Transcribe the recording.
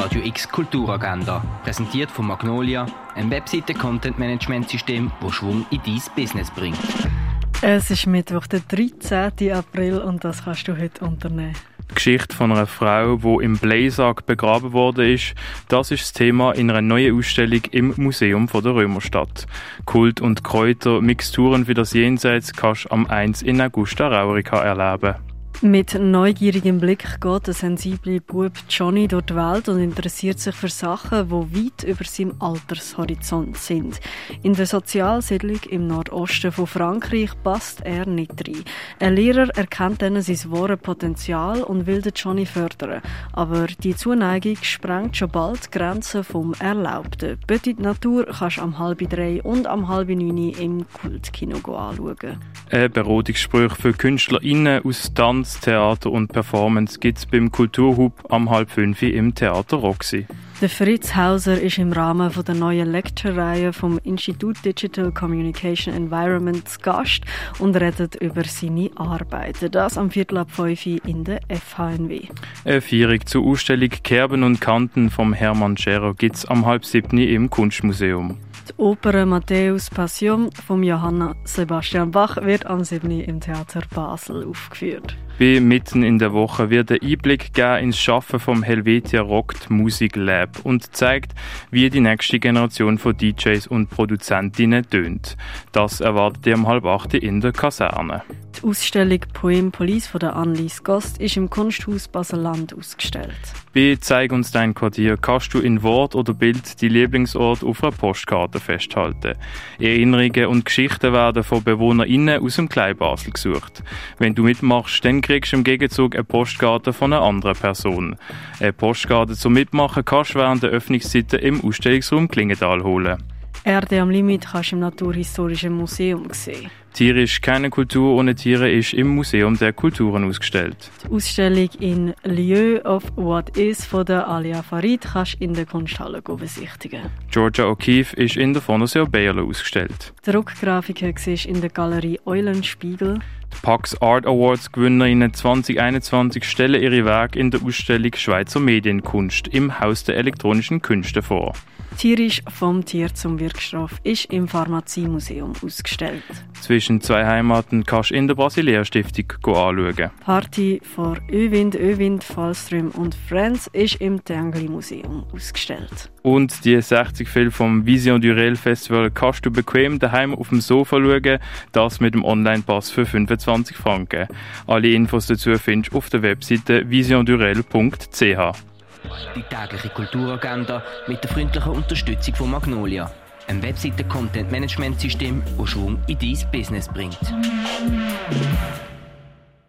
Radio X Kulturagenda, präsentiert von Magnolia, ein Webseite-Content-Management-System, das Schwung in dein Business bringt. Es ist Mittwoch, der 13. April und das kannst du heute unternehmen. Die Geschichte von einer Frau, die im Bläsack begraben wurde, ist, das ist das Thema in einer neuen Ausstellung im Museum von der Römerstadt. Kult und Kräuter, Mixturen für das Jenseits kannst du am 1 in Augusta Raurica erleben. Mit neugierigem Blick geht der sensible Bub Johnny durch die Welt und interessiert sich für Sachen, die weit über seinem Altershorizont sind. In der Sozialsiedlung im Nordosten von Frankreich passt er nicht rein. Ein Lehrer erkennt dann sein wahres Potenzial und will den Johnny fördern. Aber die Zuneigung sprengt schon bald die Grenzen vom Erlaubten. Petit Natur kannst du am halb drei und am halb neun im Kultkino anschauen. Ein Beratungsspruch für KünstlerInnen aus Tanz Tanz, Theater und Performance gibt es beim Kulturhub am halb fünf im Theater Roxy. Der Fritz Hauser ist im Rahmen von der neuen Lecture-Reihe vom Institut Digital Communication Environment Gast und redet über seine Arbeiten. Das am Viertel ab 5 in der FHNW. Eine Feierung zur Ausstellung Kerben und Kanten vom Hermann Scherer gibt es am halb siebten im Kunstmuseum. Die Oper Matthäus Passion von Johanna Sebastian Bach wird am 7. im Theater Basel aufgeführt. Bei Mitten in der Woche wird ein Einblick gegeben ins Schaffen vom Helvetia Rockt Musik Lab und zeigt, wie die nächste Generation von DJs und Produzentinnen tönt. Das erwartet ihr um halb acht in der Kaserne. Die Ausstellung Poem Police von der Annelies Gost ist im Kunsthaus Baseland ausgestellt. Bei Zeig uns dein Quartier kannst du in Wort oder Bild die Lieblingsort auf einer Postkarte festhalten. Erinnerungen und Geschichten werden von BewohnerInnen aus dem Kleinbasel gesucht. Wenn du mitmachst, dann kriegst im Gegenzug eine Postkarte von einer anderen Person. Eine Postkarte zum Mitmachen kannst du während der Öffnungszeiten im Ausstellungsraum Klingenthal holen. Erde am Limit kannst du im Naturhistorischen Museum sehen. Tierisch keine Kultur ohne Tiere ist im Museum der Kulturen ausgestellt. Die Ausstellung in Lieu of What Is von der Alia Farid kannst du in der Kunsthalle besichtigen. Georgia O'Keeffe ist in der Fondation Bayerle ausgestellt. Die Druckgrafiken siehst in der Galerie Eulenspiegel. Pax Art Awards Gewinnerinnen 2021 stellen ihre Werke in der Ausstellung Schweizer Medienkunst im Haus der elektronischen Künste vor. Tierisch vom Tier zum Wirkstoff ist im Pharmaziemuseum ausgestellt. Zwischen zwei Heimaten kannst du in der Basilea Stiftung anschauen. Party vor Öwind, Öwind, Fallström und Friends ist im Tengli Museum ausgestellt. Und die 60 Filme vom Vision du Réel Festival kannst du bequem daheim auf dem Sofa schauen, das mit dem Online-Pass für 25 Franken. Alle Infos dazu findest du auf der Webseite visiondurel.ch. Die tägliche Kulturagenda mit der freundlichen Unterstützung von Magnolia, einem Webseiten-Content-Management-System, das Schwung in dein Business bringt.